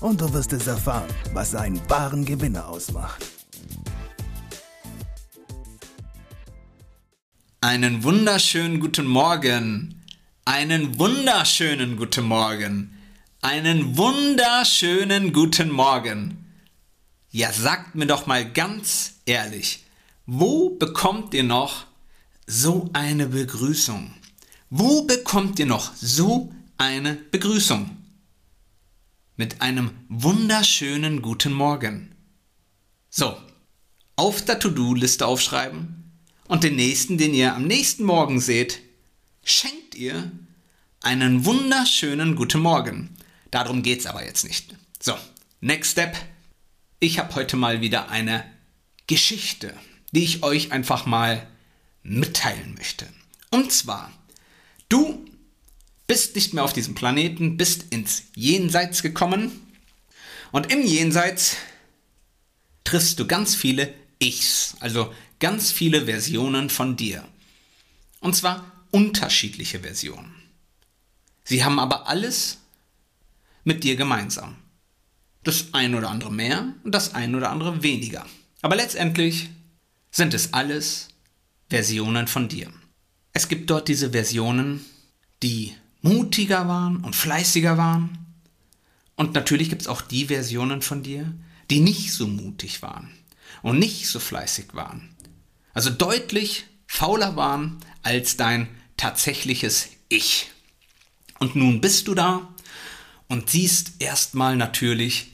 und du wirst es erfahren, was einen wahren Gewinner ausmacht. Einen wunderschönen guten Morgen. Einen wunderschönen guten Morgen. Einen wunderschönen guten Morgen. Ja, sagt mir doch mal ganz ehrlich, wo bekommt ihr noch so eine Begrüßung? Wo bekommt ihr noch so eine Begrüßung? Mit einem wunderschönen guten Morgen. So, auf der To-Do-Liste aufschreiben und den nächsten, den ihr am nächsten Morgen seht, schenkt ihr einen wunderschönen guten Morgen. Darum geht's aber jetzt nicht. So, next step. Ich habe heute mal wieder eine Geschichte, die ich euch einfach mal mitteilen möchte. Und zwar, du bist nicht mehr auf diesem Planeten, bist ins Jenseits gekommen und im Jenseits triffst du ganz viele Ichs, also ganz viele Versionen von dir. Und zwar unterschiedliche Versionen. Sie haben aber alles mit dir gemeinsam. Das ein oder andere mehr und das ein oder andere weniger. Aber letztendlich sind es alles Versionen von dir. Es gibt dort diese Versionen, die mutiger waren und fleißiger waren. Und natürlich gibt es auch die Versionen von dir, die nicht so mutig waren und nicht so fleißig waren. Also deutlich fauler waren als dein tatsächliches Ich. Und nun bist du da und siehst erstmal natürlich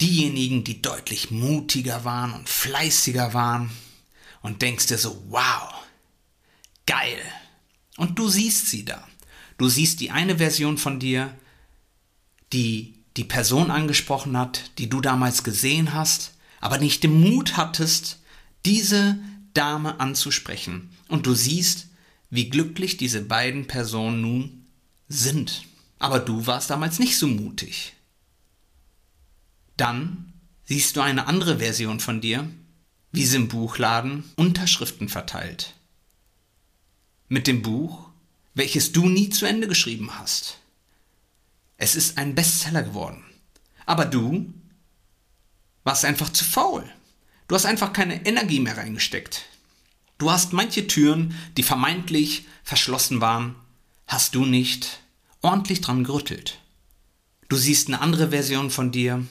diejenigen, die deutlich mutiger waren und fleißiger waren und denkst dir so, wow, geil. Und du siehst sie da. Du siehst die eine Version von dir, die die Person angesprochen hat, die du damals gesehen hast, aber nicht den Mut hattest, diese Dame anzusprechen. Und du siehst, wie glücklich diese beiden Personen nun sind. Aber du warst damals nicht so mutig. Dann siehst du eine andere Version von dir, wie sie im Buchladen Unterschriften verteilt. Mit dem Buch, welches du nie zu Ende geschrieben hast. Es ist ein Bestseller geworden. Aber du warst einfach zu faul. Du hast einfach keine Energie mehr reingesteckt. Du hast manche Türen, die vermeintlich verschlossen waren, hast du nicht ordentlich dran gerüttelt. Du siehst eine andere Version von dir,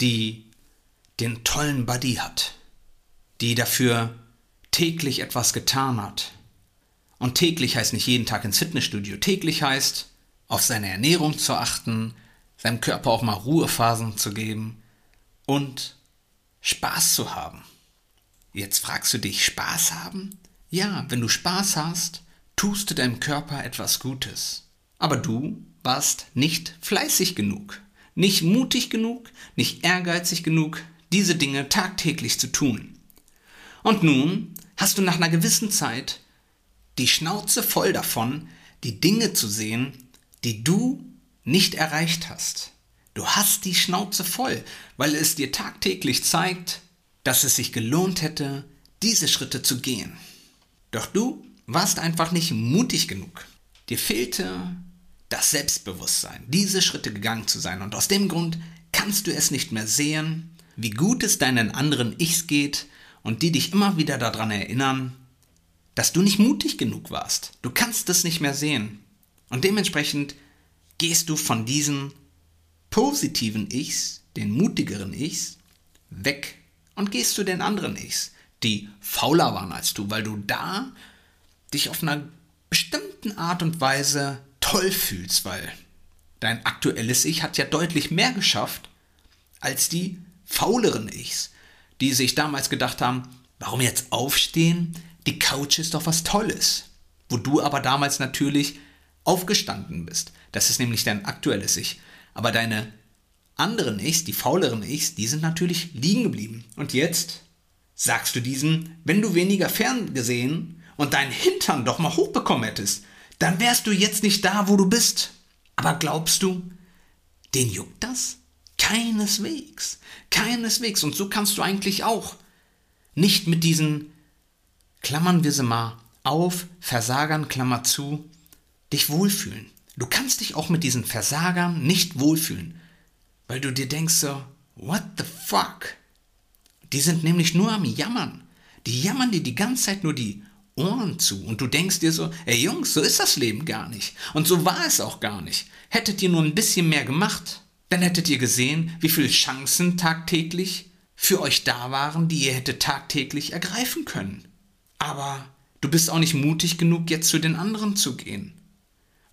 die den tollen Buddy hat, die dafür täglich etwas getan hat. Und täglich heißt nicht jeden Tag ins Fitnessstudio. Täglich heißt, auf seine Ernährung zu achten, seinem Körper auch mal Ruhephasen zu geben und Spaß zu haben. Jetzt fragst du dich, Spaß haben? Ja, wenn du Spaß hast, tust du deinem Körper etwas Gutes. Aber du warst nicht fleißig genug nicht mutig genug, nicht ehrgeizig genug, diese Dinge tagtäglich zu tun. Und nun hast du nach einer gewissen Zeit die Schnauze voll davon, die Dinge zu sehen, die du nicht erreicht hast. Du hast die Schnauze voll, weil es dir tagtäglich zeigt, dass es sich gelohnt hätte, diese Schritte zu gehen. Doch du warst einfach nicht mutig genug. Dir fehlte das Selbstbewusstsein, diese Schritte gegangen zu sein. Und aus dem Grund kannst du es nicht mehr sehen, wie gut es deinen anderen Ichs geht und die dich immer wieder daran erinnern, dass du nicht mutig genug warst. Du kannst es nicht mehr sehen. Und dementsprechend gehst du von diesen positiven Ichs, den mutigeren Ichs, weg und gehst zu den anderen Ichs, die fauler waren als du, weil du da dich auf einer bestimmten Art und Weise toll fühlst, weil dein aktuelles Ich hat ja deutlich mehr geschafft als die fauleren Ichs, die sich damals gedacht haben, warum jetzt aufstehen? Die Couch ist doch was Tolles. Wo du aber damals natürlich aufgestanden bist. Das ist nämlich dein aktuelles Ich. Aber deine anderen Ichs, die fauleren Ichs, die sind natürlich liegen geblieben. Und jetzt sagst du diesen, wenn du weniger ferngesehen und deinen Hintern doch mal hochbekommen hättest, dann wärst du jetzt nicht da, wo du bist. Aber glaubst du, den juckt das? Keineswegs. Keineswegs. Und so kannst du eigentlich auch nicht mit diesen, klammern wir sie mal auf, Versagern, Klammer zu, dich wohlfühlen. Du kannst dich auch mit diesen Versagern nicht wohlfühlen, weil du dir denkst so, what the fuck? Die sind nämlich nur am Jammern. Die jammern dir die ganze Zeit nur die Ohren zu und du denkst dir so, ey Jungs, so ist das Leben gar nicht. Und so war es auch gar nicht. Hättet ihr nur ein bisschen mehr gemacht, dann hättet ihr gesehen, wie viele Chancen tagtäglich für euch da waren, die ihr hättet tagtäglich ergreifen können. Aber du bist auch nicht mutig genug, jetzt zu den anderen zu gehen,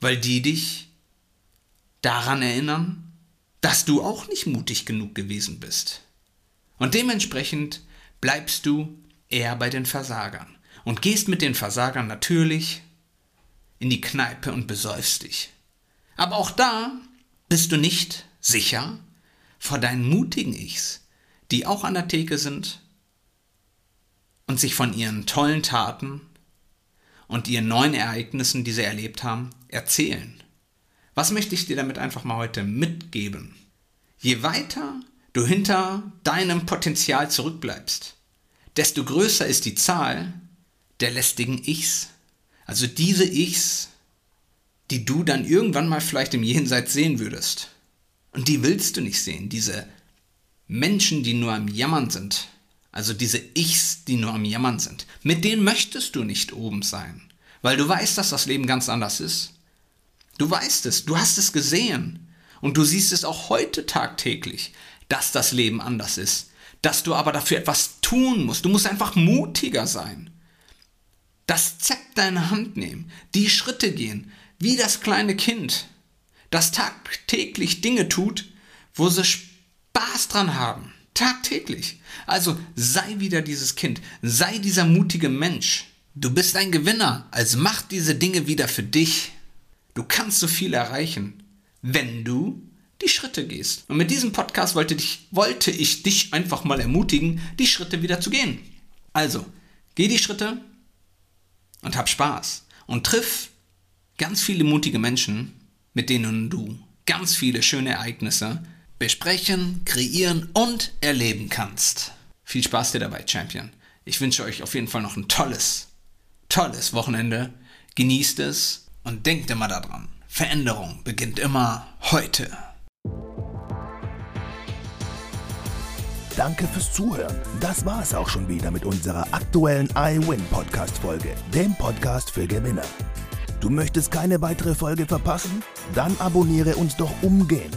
weil die dich daran erinnern, dass du auch nicht mutig genug gewesen bist. Und dementsprechend bleibst du eher bei den Versagern und gehst mit den Versagern natürlich in die Kneipe und besäufst dich. Aber auch da bist du nicht sicher vor deinen mutigen Ichs, die auch an der Theke sind und sich von ihren tollen Taten und ihren neuen Ereignissen, die sie erlebt haben, erzählen. Was möchte ich dir damit einfach mal heute mitgeben? Je weiter du hinter deinem Potenzial zurückbleibst, desto größer ist die Zahl der lästigen Ichs. Also diese Ichs, die du dann irgendwann mal vielleicht im Jenseits sehen würdest. Und die willst du nicht sehen, diese Menschen, die nur am Jammern sind. Also diese Ichs, die nur am Jammern sind. Mit denen möchtest du nicht oben sein, weil du weißt, dass das Leben ganz anders ist. Du weißt es, du hast es gesehen und du siehst es auch heute tagtäglich, dass das Leben anders ist, dass du aber dafür etwas tun musst. Du musst einfach mutiger sein. Das Zepter in Hand nehmen, die Schritte gehen, wie das kleine Kind, das tagtäglich Dinge tut, wo sie Spaß dran haben. Tagtäglich. Also sei wieder dieses Kind, sei dieser mutige Mensch. Du bist ein Gewinner, also mach diese Dinge wieder für dich. Du kannst so viel erreichen, wenn du die Schritte gehst. Und mit diesem Podcast wollte, dich, wollte ich dich einfach mal ermutigen, die Schritte wieder zu gehen. Also, geh die Schritte und hab Spaß. Und triff ganz viele mutige Menschen, mit denen du ganz viele schöne Ereignisse besprechen, kreieren und erleben kannst. Viel Spaß dir dabei, Champion. Ich wünsche euch auf jeden Fall noch ein tolles, tolles Wochenende. Genießt es und denkt immer daran. Veränderung beginnt immer heute. Danke fürs Zuhören. Das war es auch schon wieder mit unserer aktuellen iWin Podcast Folge, dem Podcast für Gewinner. Du möchtest keine weitere Folge verpassen? Dann abonniere uns doch umgehend.